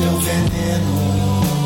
teu veneno.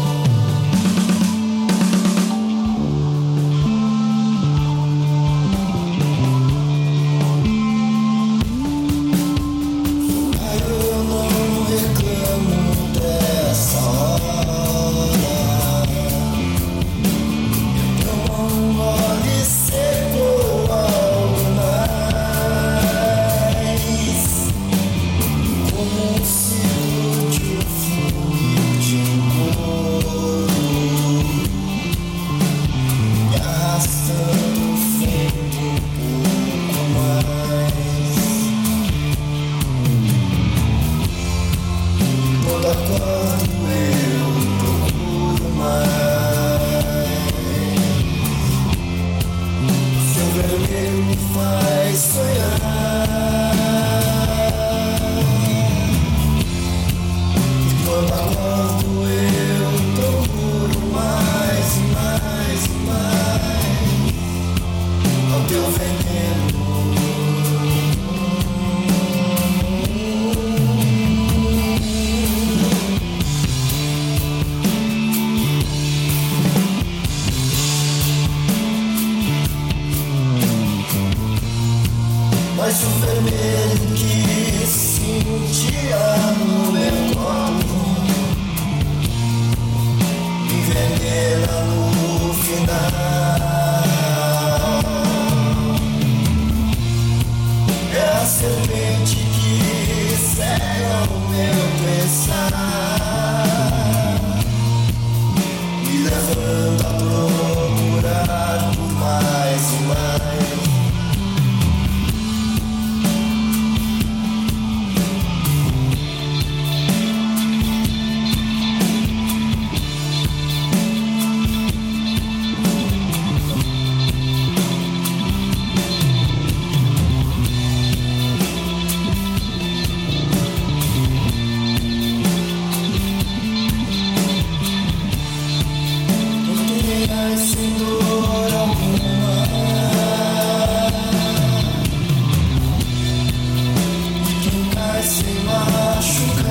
teu veneno. Mas o vermelho que sentia no meu corpo Envenena no final.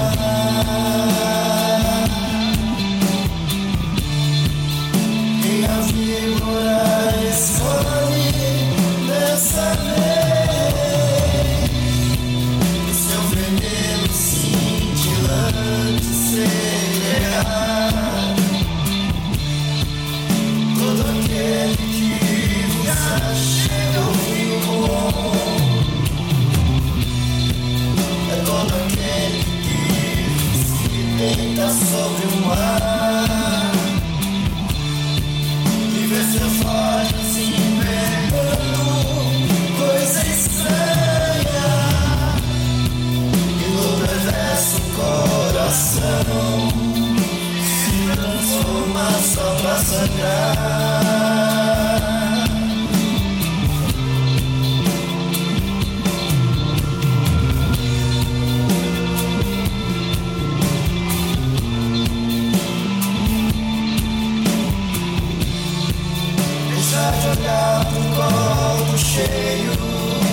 love. coração se transforma só pra sangrar. Deixa de olhar pro colo cheio.